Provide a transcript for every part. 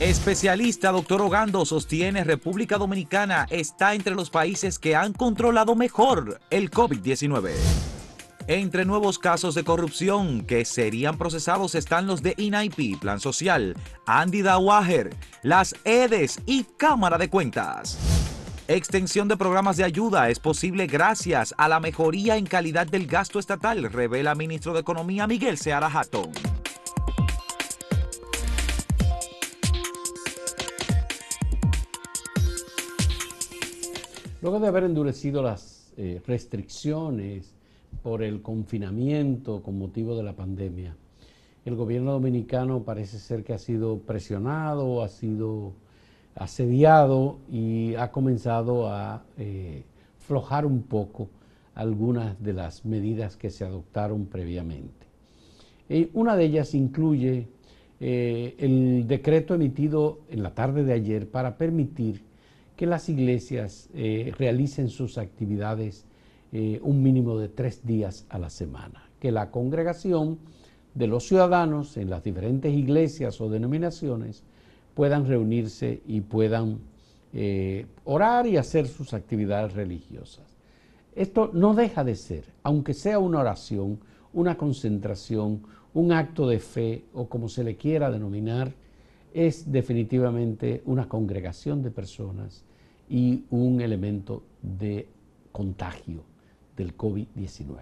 Especialista doctor Ogando sostiene República Dominicana está entre los países que han controlado mejor el COVID-19. Entre nuevos casos de corrupción que serían procesados están los de INAIP, Plan Social, Andy Dawager, las EDES y Cámara de Cuentas. Extensión de programas de ayuda es posible gracias a la mejoría en calidad del gasto estatal, revela ministro de Economía Miguel Seara Hatton. Luego de haber endurecido las eh, restricciones por el confinamiento con motivo de la pandemia, el gobierno dominicano parece ser que ha sido presionado, ha sido asediado y ha comenzado a eh, flojar un poco algunas de las medidas que se adoptaron previamente. una de ellas incluye eh, el decreto emitido en la tarde de ayer para permitir que las iglesias eh, realicen sus actividades eh, un mínimo de tres días a la semana, que la congregación de los ciudadanos en las diferentes iglesias o denominaciones puedan reunirse y puedan eh, orar y hacer sus actividades religiosas. Esto no deja de ser, aunque sea una oración, una concentración, un acto de fe o como se le quiera denominar, es definitivamente una congregación de personas y un elemento de contagio del COVID-19.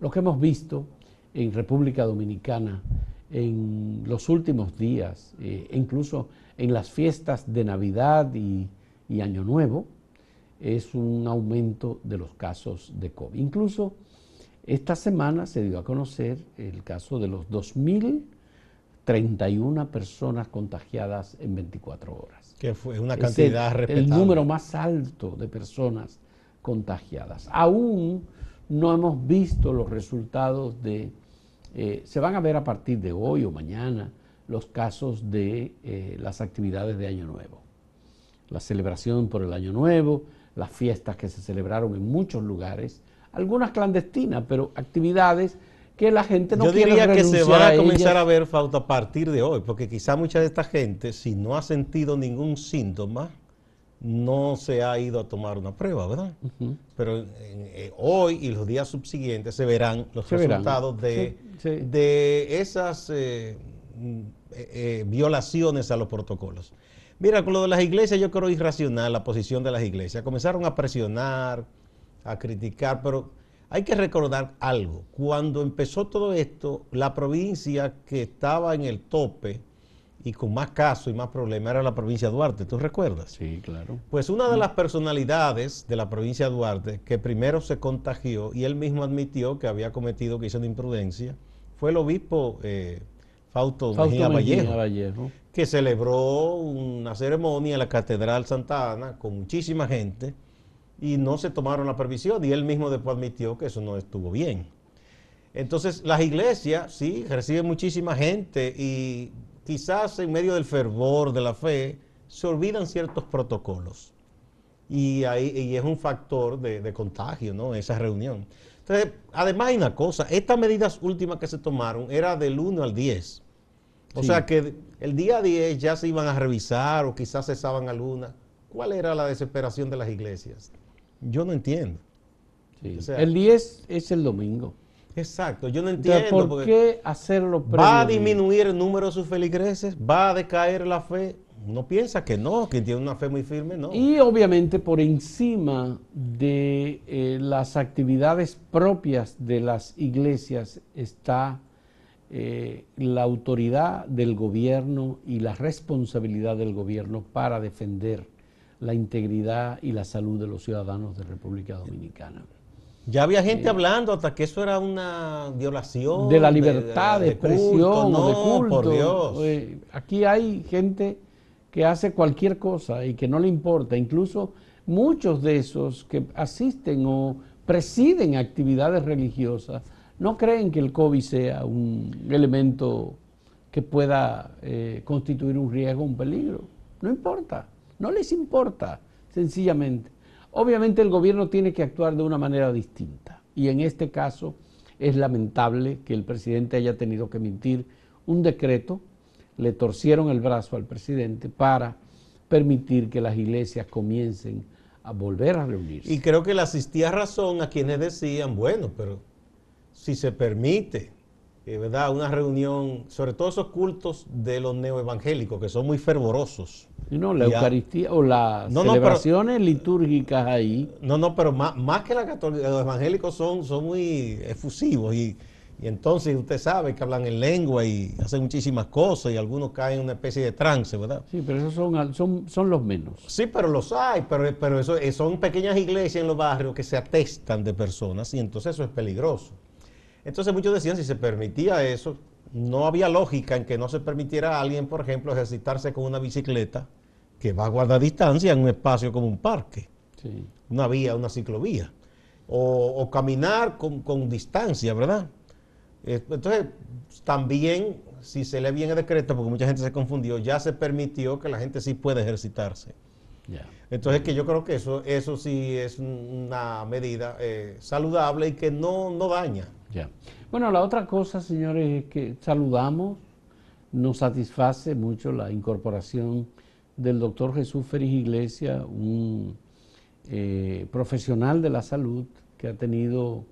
Lo que hemos visto en República Dominicana en los últimos días, eh, incluso en las fiestas de Navidad y, y, Año Nuevo, es un aumento de los casos de COVID. Incluso esta semana se dio a conocer el caso de los 2.031 personas contagiadas en 24 horas. Que fue una cantidad es el, número más alto de personas contagiadas. Aún no hemos visto los resultados de... Eh, se van a ver a partir de hoy o mañana los casos de eh, las actividades de Año Nuevo. La celebración por el Año Nuevo, las fiestas que se celebraron en muchos lugares, algunas clandestinas, pero actividades que la gente no Yo diría que se va a, comenzar a ver falta a partir de hoy, porque quizá mucha de esta gente, si no ha sentido ningún síntoma, no se ha ido a tomar una prueba, ¿verdad? Pero eh, hoy y los días subsiguientes se verán los resultados De, de, esas eh, eh, violaciones a los protocolos. Mira, con lo de las iglesias yo creo irracional la posición de las iglesias. Comenzaron a presionar, a criticar, pero hay que recordar algo. Cuando empezó todo esto, la provincia que estaba en el tope y con más casos y más problemas era la provincia de Duarte. ¿Tú recuerdas? Sí, claro. Pues una de las personalidades de la provincia de Duarte que primero se contagió y él mismo admitió que había cometido, que hizo una imprudencia, fue el obispo eh, Fausto, Mejía, Vallejo, que celebró una ceremonia en la Catedral Santa Ana con muchísima gente y no se tomaron la previsión y él mismo después admitió que eso no estuvo bien. Entonces las iglesias, sí, reciben muchísima gente y quizás en medio del fervor de la fe se olvidan ciertos protocolos. Y, ahí, es un factor de, contagio, ¿no? Esa reunión. Entonces, además hay una cosa, estas medidas últimas que se tomaron era del 1 al 10. O sea que el día 10 ya se iban a revisar o quizás cesaban algunas. ¿Cuál era la desesperación de las iglesias? Yo no entiendo. el 10 es el domingo. Exacto, yo no entiendo. ¿Por qué hacerlo ¿Va a disminuir el número de sus feligreses? ¿Va a decaer la fe? No piensa que no, que tiene una fe muy firme, no. Y obviamente por encima de eh, las actividades propias de las iglesias está eh, la autoridad del gobierno y la responsabilidad del gobierno para defender la integridad y la salud de los ciudadanos de República Dominicana. Ya había gente eh, hablando hasta que eso era una violación de la libertad de, expresión o de culto. Por Dios. Eh, aquí hay gente que hace cualquier cosa y que no le importa. Incluso muchos de esos que asisten o presiden actividades religiosas no creen que el COVID sea un elemento que pueda eh, constituir un riesgo, un peligro. No importa. No les importa, sencillamente. Obviamente el gobierno tiene que actuar de una manera distinta y en este caso es lamentable que el presidente haya tenido que emitir un decreto le torcieron el brazo al presidente para permitir que las iglesias comiencen a volver a reunirse. Y creo que le asistía razón a quienes decían, bueno, pero si se permite, eh, ¿verdad? Una reunión, sobre todo esos cultos de los neoevangélicos, que son muy fervorosos. No, la Eucaristía o las celebraciones litúrgicas ahí. No, no, pero más, más que la católica, los evangélicos son, son muy efusivos y y entonces usted sabe que hablan en lengua y hacen muchísimas cosas y algunos caen en una especie de trance, ¿verdad? Sí, pero esos son, son, son los menos. Sí, pero los hay, pero, pero eso, eh, son pequeñas iglesias en los barrios que se atestan de personas y entonces eso es peligroso. Entonces muchos decían si se permitía eso, no había lógica en que no se permitiera a alguien, por ejemplo, ejercitarse con una bicicleta que va a guardar distancia en un espacio como un parque, una vía, una ciclovía, o, caminar con, con distancia, ¿verdad? Eh, entonces, también, si se lee bien el decreto, porque mucha gente se confundió, ya se permitió que la gente sí puede ejercitarse. Entonces, que yo creo que eso, eso sí es una medida eh, saludable y que no, no daña. Bueno, la otra cosa, señores, es que saludamos, nos satisface mucho la incorporación del doctor Jesús Félix Iglesias, un eh, profesional de la salud que ha tenido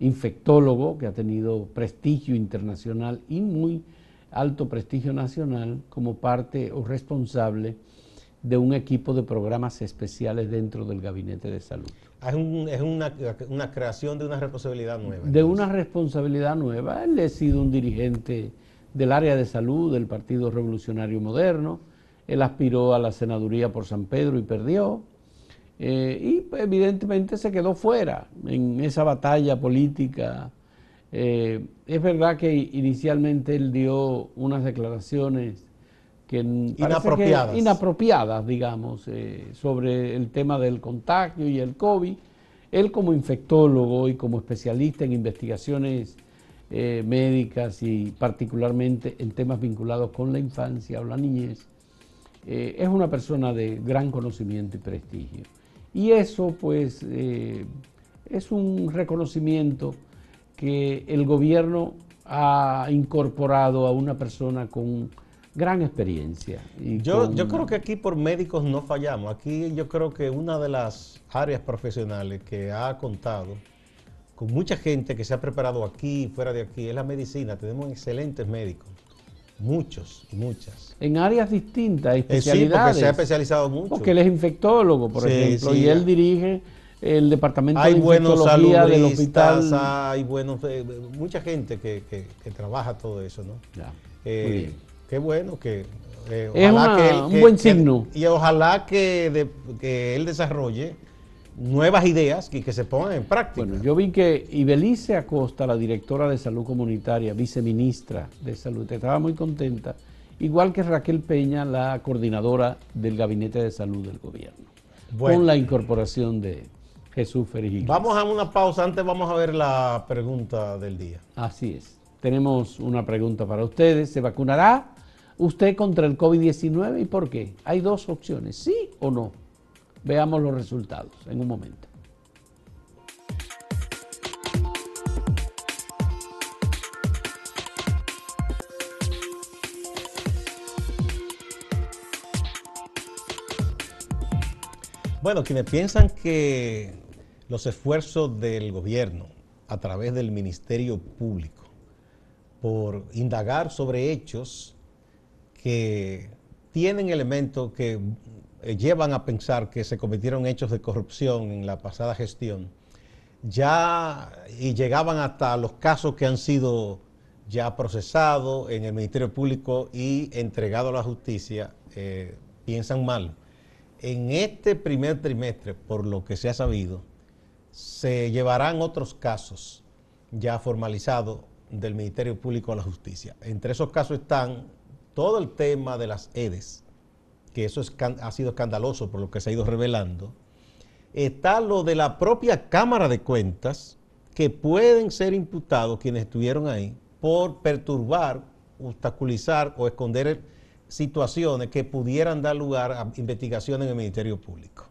infectólogo que ha tenido prestigio internacional y muy alto prestigio nacional como parte o responsable de un equipo de programas especiales dentro del Gabinete de Salud. Ah, es, una, creación de una responsabilidad nueva. De una responsabilidad nueva. Él ha sido un dirigente del área de salud del Partido Revolucionario Moderno. Él aspiró a la senaduría por San Pedro y perdió. Eh, y evidentemente se quedó fuera en esa batalla política. Eh, es verdad que inicialmente él dio unas declaraciones que inapropiadas, inapropiadas digamos, eh, sobre el tema del contagio y el COVID. Él como infectólogo y como especialista en investigaciones médicas y particularmente en temas vinculados con la infancia o la niñez, es una persona de gran conocimiento y prestigio. Y eso pues eh, es un reconocimiento que el gobierno ha incorporado a una persona con gran experiencia. yo, yo creo que aquí por médicos no fallamos. Aquí yo creo que una de las áreas profesionales que ha contado con mucha gente que se ha preparado aquí y fuera de aquí es la medicina. Tenemos excelentes médicos. Muchos y muchas. En áreas distintas, especialidades. Eh, sí, porque se ha especializado mucho. Porque él es infectólogo, por ejemplo, y él dirige el departamento de infectología del hospital. Hay buenos, eh, mucha gente que, que, trabaja todo eso, ¿no? Ya, eh, Qué bueno que... es un buen signo. y ojalá que, que él desarrolle nuevas ideas y que se pongan en práctica. Bueno, yo vi que Ibelice Acosta, la directora de salud comunitaria, viceministra de salud, estaba muy contenta, igual que Raquel Peña, la coordinadora del gabinete de salud del gobierno, con la incorporación de Jesús Ferigil. Vamos a una pausa, antes vamos a ver la pregunta del día. Así es, tenemos una pregunta para ustedes, ¿se vacunará usted contra el COVID-19 y por qué? Hay dos opciones, sí o no. Veamos los resultados en un momento. Bueno, quienes piensan que los esfuerzos del gobierno a través del Ministerio Público por indagar sobre hechos que tienen elementos que eh, llevan a pensar que se cometieron hechos de corrupción en la pasada gestión, ya y llegaban hasta los casos que han sido ya procesados en el Ministerio Público y entregados a la justicia, eh, piensan mal. En este primer trimestre, por lo que se ha sabido, se llevarán otros casos ya formalizados del Ministerio Público a la justicia. Entre esos casos están todo el tema de las EDES, que eso ha sido escandaloso por lo que se ha ido revelando, está lo de la propia Cámara de Cuentas, que pueden ser imputados quienes estuvieron ahí por perturbar, obstaculizar o esconder situaciones que pudieran dar lugar a investigaciones en el Ministerio Público.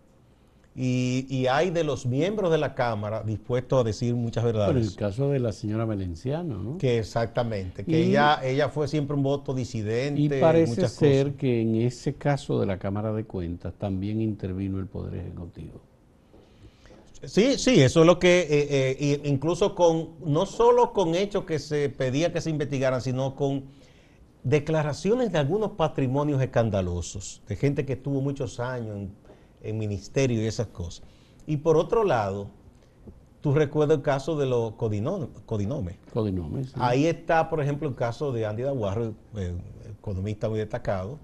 Y, hay de los miembros de la Cámara dispuestos a decir muchas verdades. Por el caso de la señora Valenciano, ¿no? Que exactamente, que ella, ella fue siempre un voto disidente. Y parece ser que en ese caso de la Cámara de Cuentas también intervino el Poder Ejecutivo. Sí, sí, eso es lo que, eh, eh, incluso con, no solo con hechos que se pedía que se investigaran, sino con declaraciones de algunos patrimonios escandalosos, de gente que estuvo muchos años en en ministerio y esas cosas. Y por otro lado, tú recuerdas el caso de los codinomes. Codinomes. Ahí está, por ejemplo, el caso de Andy Daguarro, eh, economista muy destacado,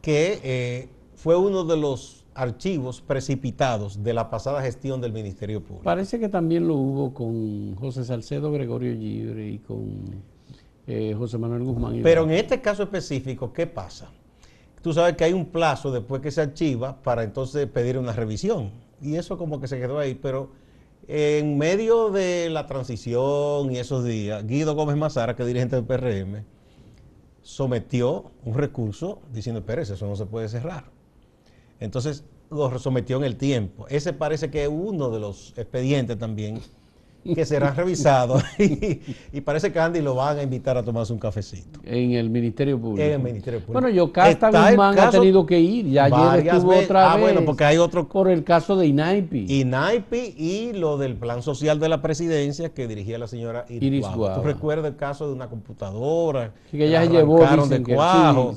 que eh, fue uno de los archivos precipitados de la pasada gestión del Ministerio Público. Parece que también lo hubo con José Salcedo Gregorio Libre y con eh, José Manuel Guzmán. Pero en este caso específico, ¿qué pasa? Tú sabes que hay un plazo después que se archiva para entonces pedir una revisión. Y eso como que se quedó ahí, pero en medio de la transición y esos días, Guido Gómez Mazara, que es dirigente del PRM, sometió un recurso diciendo, espérese, eso no se puede cerrar. Entonces lo sometió en el tiempo. Ese parece que es uno de los expedientes también que serán revisados y, parece que Andy lo van a invitar a tomarse un cafecito. En el Ministerio Público. En el Ministerio Público. Bueno, Yocasta Guzmán ha tenido que ir, ya ayer estuvo otra ah, bueno, porque hay otro... Por el caso de INAIPI. INAIPI y lo del plan social de la presidencia que dirigía la señora Iris, ¿Tú recuerdas el caso de una computadora? que ella llevó, de cuajo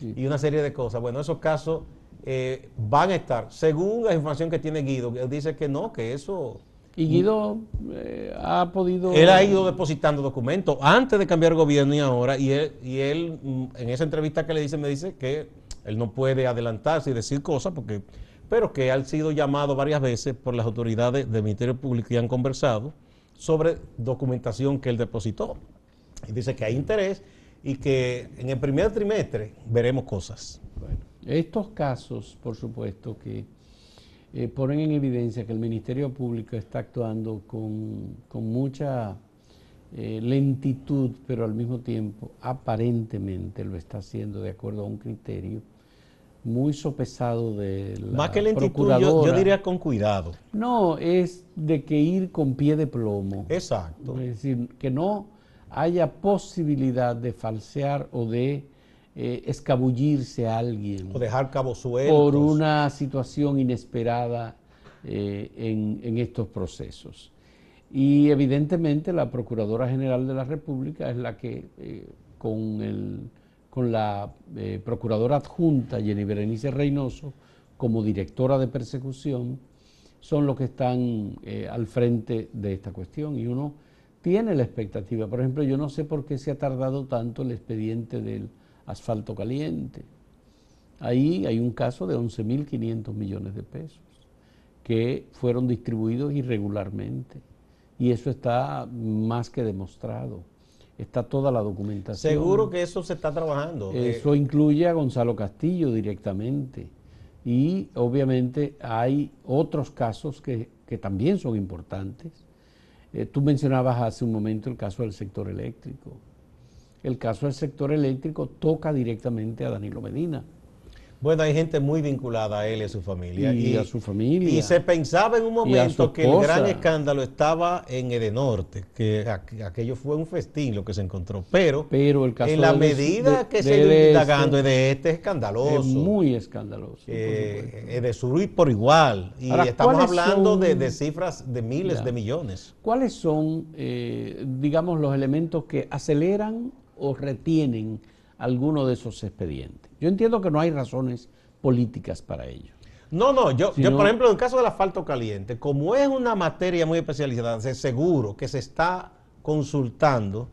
y una serie de cosas. Bueno, esos casos eh, van a estar, según la información que tiene Guido, él dice que no, que eso y Guido eh, ha podido... Él ha ido depositando documentos antes de cambiar gobierno y ahora, y él, y él mm, en esa entrevista que le dice, me dice que él no puede adelantarse y decir cosas, porque, pero que ha sido llamado varias veces por las autoridades del Ministerio Público y han conversado sobre documentación que él depositó. Y dice que hay interés y que en el primer trimestre veremos cosas. Bueno, estos casos, por supuesto, que eh, ponen en evidencia que el Ministerio Público está actuando con, mucha eh, lentitud, pero al mismo tiempo aparentemente lo está haciendo de acuerdo a un criterio muy sopesado de la Más que lentitud, yo, yo, diría con cuidado. No, es de que ir con pie de plomo. Exacto. Es decir, que no haya posibilidad de falsear o de eh, escabullirse a alguien. O dejar cabos sueltos. Por una situación inesperada eh, en, estos procesos. Y evidentemente la Procuradora General de la República es la que eh, con, el, con la Procuradora Adjunta Jenny Berenice Reynoso como directora de persecución son los que están al frente de esta cuestión y uno tiene la expectativa. Por ejemplo, yo no sé por qué se ha tardado tanto el expediente del asfalto caliente. Ahí hay un caso de 11.500 millones de pesos que fueron distribuidos irregularmente. Y eso está más que demostrado. Está toda la documentación. Seguro que eso se está trabajando. Eso incluye a Gonzalo Castillo directamente. Y obviamente hay otros casos que, también son importantes. Eh, tú mencionabas hace un momento el caso del sector eléctrico. El caso del sector eléctrico toca directamente a Danilo Medina. Bueno, hay gente muy vinculada a él y a su familia. Y, a su familia. Y se pensaba en un momento que el gran escándalo estaba en Edenorte, que aquello fue un festín lo que se encontró. Pero, Pero el caso en la medida que se ido indagando de este es escandaloso. Es muy escandaloso. Eh, de sur por igual. Y estamos hablando de, cifras de miles de millones. ¿Cuáles son, eh, digamos, los elementos que aceleran o retienen alguno de esos expedientes. Yo entiendo que no hay razones políticas para ello. No, no, yo, yo por ejemplo, en el caso del asfalto caliente, como es una materia muy especializada, seguro que se está consultando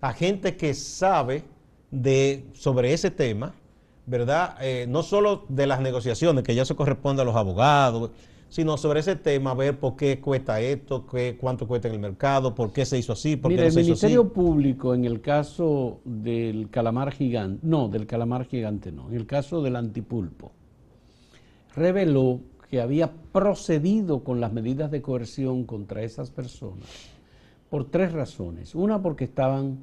a gente que sabe de, sobre ese tema, ¿verdad? Eh, no solo de las negociaciones, que ya se corresponde a los abogados, sino sobre ese tema, ver por qué cuesta esto, qué, cuánto cuesta en el mercado, por qué se hizo así, por qué no se el Ministerio Público en el caso del calamar gigante, no, del calamar gigante no, en el caso del antipulpo, reveló que había procedido con las medidas de coerción contra esas personas por tres razones. Una porque estaban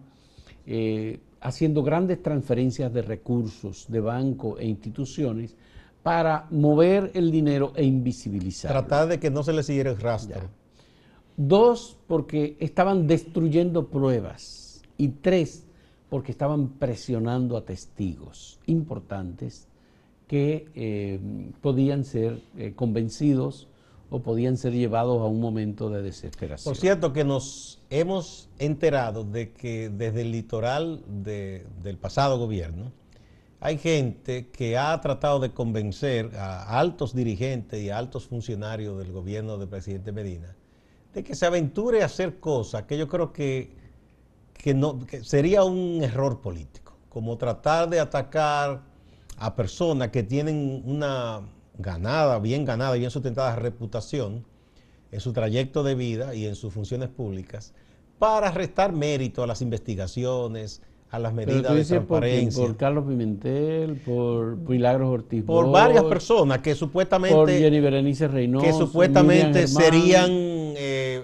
eh, haciendo grandes transferencias de recursos de bancos e instituciones para mover el dinero e invisibilizar. Tratar de que no se le siguiera el rastro. Dos, porque estaban destruyendo pruebas. Y tres, porque estaban presionando a testigos importantes que eh, podían ser eh, convencidos o podían ser llevados a un momento de desesperación. Por cierto, que nos hemos enterado de que desde el litoral del pasado gobierno hay gente que ha tratado de convencer a altos dirigentes y altos funcionarios del gobierno del presidente Medina de que se aventure a hacer cosas que yo creo que, no, sería un error político, como tratar de atacar a personas que tienen una ganada, bien ganada, bien sustentada reputación en su trayecto de vida y en sus funciones públicas, para restar mérito a las investigaciones, a las medidas de transparencia. Por, Carlos Pimentel, por Milagros Ortiz. Por varias personas que supuestamente. Por Jenny Berenice Reynoso. Que supuestamente serían eh,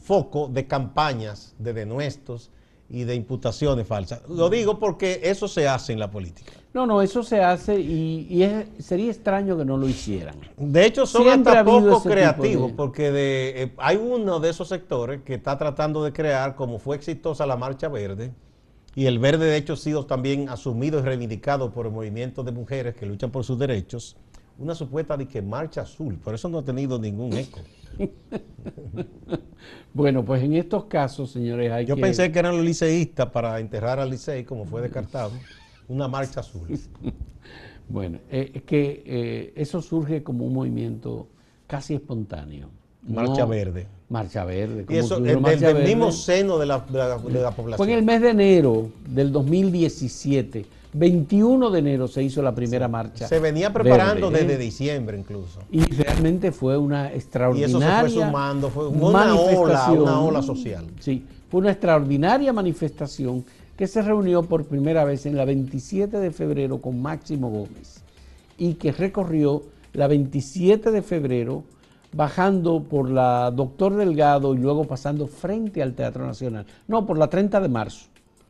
foco de campañas de denuestos y de imputaciones falsas. Lo digo porque eso se hace en la política. No, no, eso se hace y, sería extraño que no lo hicieran. De hecho, son hasta poco creativos, porque de, eh, hay uno de esos sectores que está tratando de crear, como fue exitosa la Marcha Verde, y el verde de hecho ha sido también asumido y reivindicado por el movimiento de mujeres que luchan por sus derechos, una supuesta de que marcha azul, por eso no ha tenido ningún eco. bueno, pues en estos casos, señores, hay Yo pensé que eran los liceístas para enterrar al licey, como fue descartado, una marcha azul. bueno, eh, es que eh, eso surge como un movimiento casi espontáneo. Marcha verde. Marcha Verde. y eso desde el mismo seno de la, población. Fue en el mes de enero del 2017. 21 de enero se hizo la primera marcha. Se venía preparando desde diciembre incluso. Y realmente fue una extraordinaria. Y eso se fue sumando, fue una ola, una ola social. Sí, fue una extraordinaria manifestación que se reunió por primera vez en la 27 de febrero con Máximo Gómez y que recorrió la 27 de febrero bajando por la Doctor Delgado y luego pasando frente al Teatro Nacional. No, por la 30 de marzo.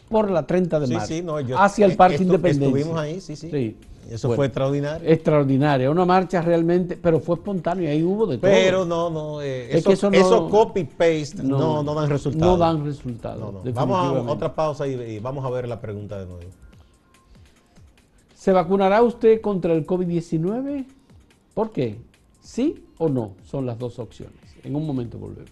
Por la 30 de marzo. hacia el Parque Independencia. Estuvimos ahí, sí, sí. Eso fue extraordinario. Extraordinaria, una marcha realmente, pero fue espontánea, ahí hubo de todo. Pero no, no, eh, eso, copy-paste no, no, dan resultados. No dan resultados. Vamos a otra pausa y vamos a ver la pregunta de nuevo. ¿Se vacunará usted contra el COVID-19? ¿Por qué? ¿Sí o no? Son las dos opciones. En un momento volvemos.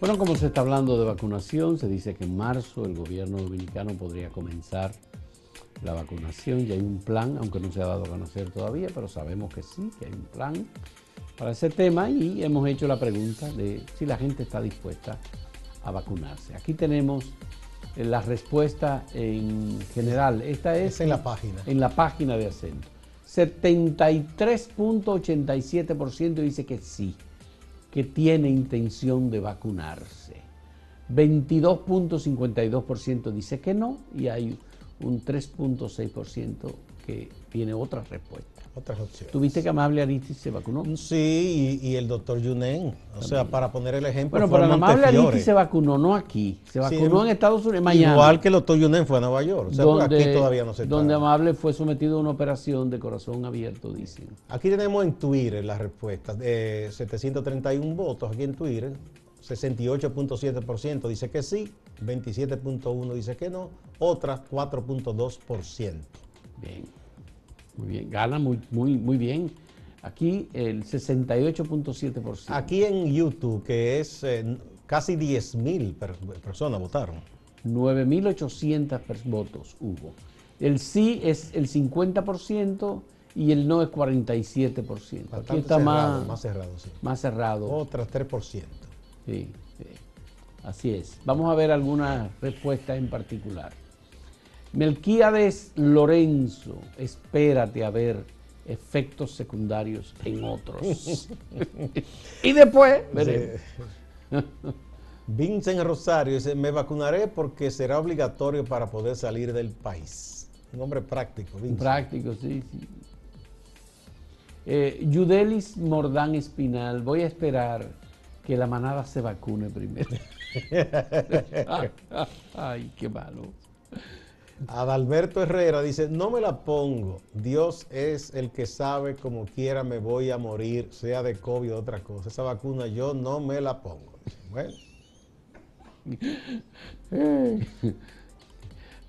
Bueno, como se está hablando de vacunación, se dice que en marzo el gobierno dominicano podría comenzar la vacunación. Ya hay un plan, aunque no se ha dado a conocer todavía, pero sabemos que sí, que hay un plan para ese tema y hemos hecho la pregunta de si la gente está dispuesta a vacunarse. Aquí tenemos eh, la respuesta en general. Esta es, en la página. En la página de acento. 73.87% dice que sí, que tiene intención de vacunarse. 22.52% dice que no y hay un 3.6% que tiene otra respuesta otras opciones. ¿Tuviste que Amable Aristis se vacunó? Sí, y, el doctor Yunen. O sea, para poner el ejemplo. Bueno, pero Amable Aristis se vacunó, no aquí. Se vacunó en Estados Unidos, en Miami. Igual que el doctor Yunen fue a Nueva York. O sea, donde, aquí todavía no se Donde Amable fue sometido a una operación de corazón abierto, dicen. Aquí tenemos en Twitter las respuestas. Eh, 731 votos aquí en Twitter. 68.7% dice que sí, 27.1% dice que no, otras 4.2%. Bien. Muy bien, gana muy, muy, muy bien. Aquí el 68.7%. Aquí en YouTube, que es eh, casi 10.000 personas votaron. 9.800 votos hubo. El sí es el 50% y el no es 47%. Aquí está más, más cerrado. Sí. Más cerrado. Otras 3%. Sí, sí, así es. Vamos a ver algunas respuestas en particular. Melquíades Lorenzo, espérate a ver efectos secundarios en otros. y después Vincent Rosario dice, me vacunaré porque será obligatorio para poder salir del país. Un hombre práctico, Vincent. Práctico, sí, sí. Eh, Yudelis Mordán Espinal, voy a esperar que la manada se vacune primero. Ay, qué malo. Adalberto Herrera dice, no me la pongo. Dios es el que sabe como quiera me voy a morir, sea de COVID o otra cosa. Esa vacuna yo no me la pongo. Bueno.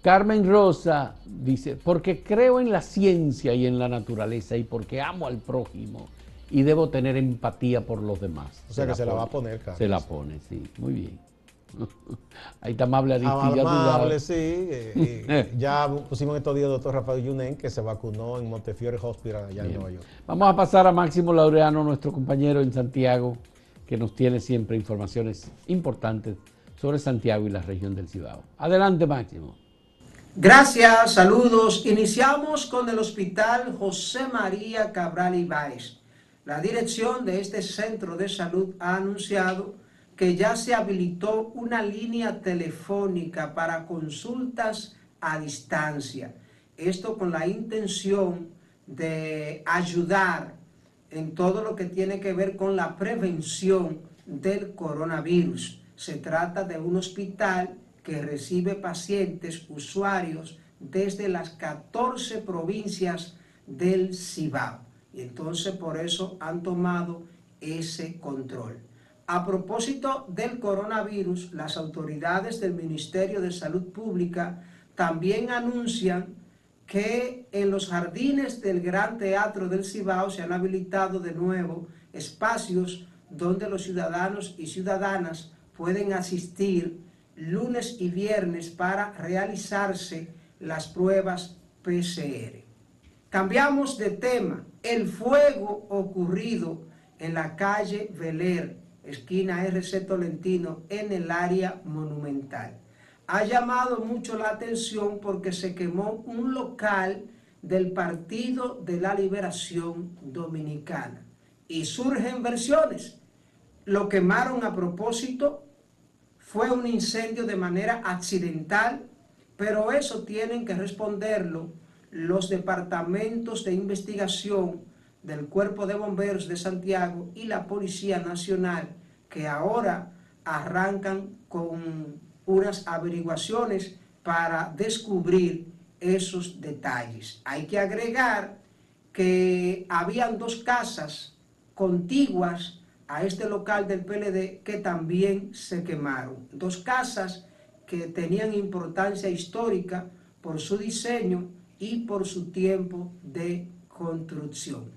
Carmen Rosa dice, porque creo en la ciencia y en la naturaleza y porque amo al prójimo y debo tener empatía por los demás. O sea que se la va a poner, Carmen. Se la pone, sí, muy bien. Ahí está amable Amable, sí. Eh, ya pusimos estos días doctor Rafael Yunen, que se vacunó en Montefiore Hospital, allá en Nueva York. Vamos a pasar a Máximo Laureano, nuestro compañero en Santiago, que nos tiene siempre informaciones importantes sobre Santiago y la región del Cibao. Adelante, Máximo. Gracias, saludos. Iniciamos con el Hospital José María Cabral Ibáez. La dirección de este centro de salud ha anunciado que ya se habilitó una línea telefónica para consultas a distancia. Esto con la intención de ayudar en todo lo que tiene que ver con la prevención del coronavirus. Se trata de un hospital que recibe pacientes, usuarios, desde las 14 provincias del Cibao. Y entonces por eso han tomado ese control. A propósito del coronavirus, las autoridades del Ministerio de Salud Pública también anuncian que en los jardines del Gran Teatro del Cibao se han habilitado de nuevo espacios donde los ciudadanos y ciudadanas pueden asistir lunes y viernes para realizarse las pruebas PCR. Cambiamos de tema. El fuego ocurrido en la calle Veler esquina RC Tolentino, en el área monumental. Ha llamado mucho la atención porque se quemó un local del Partido de la Liberación Dominicana. Y surgen versiones. Lo quemaron a propósito, fue un incendio de manera accidental, pero eso tienen que responderlo los departamentos de investigación del Cuerpo de Bomberos de Santiago y la Policía Nacional, que ahora arrancan con unas averiguaciones para descubrir esos detalles. Hay que agregar que habían dos casas contiguas a este local del PLD que también se quemaron. Dos casas que tenían importancia histórica por su diseño y por su tiempo de construcción.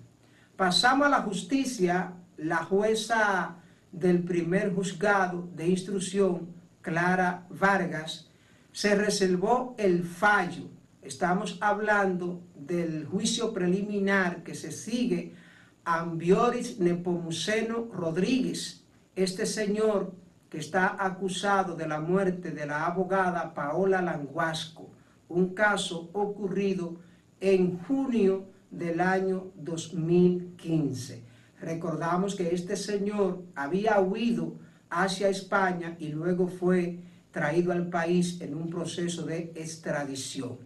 Pasamos a la justicia, la jueza del primer juzgado de instrucción, Clara Vargas, se reservó el fallo. Estamos hablando del juicio preliminar que se sigue a Ambioris Nepomuceno Rodríguez, este señor que está acusado de la muerte de la abogada Paola Languasco, un caso ocurrido en junio del año 2015. Recordamos que este señor había huido hacia España y luego fue traído al país en un proceso de extradición.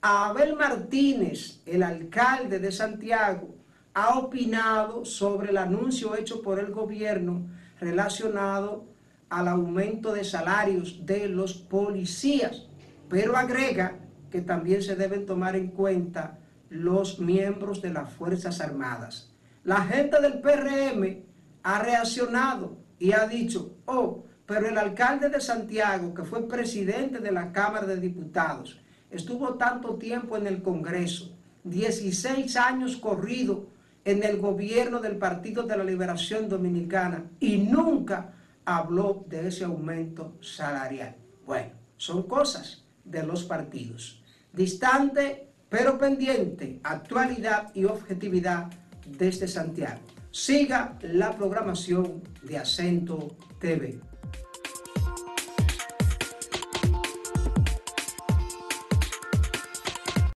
Abel Martínez, el alcalde de Santiago, ha opinado sobre el anuncio hecho por el gobierno relacionado al aumento de salarios de los policías, pero agrega que también se deben tomar en cuenta los miembros de las Fuerzas Armadas. La gente del PRM ha reaccionado y ha dicho, oh, pero el alcalde de Santiago, que fue presidente de la Cámara de Diputados, estuvo tanto tiempo en el Congreso, 16 años corrido en el gobierno del Partido de la Liberación Dominicana y nunca habló de ese aumento salarial. Bueno, son cosas de los partidos. Distante pero pendiente, actualidad y objetividad desde Santiago. Siga la programación de Acento TV.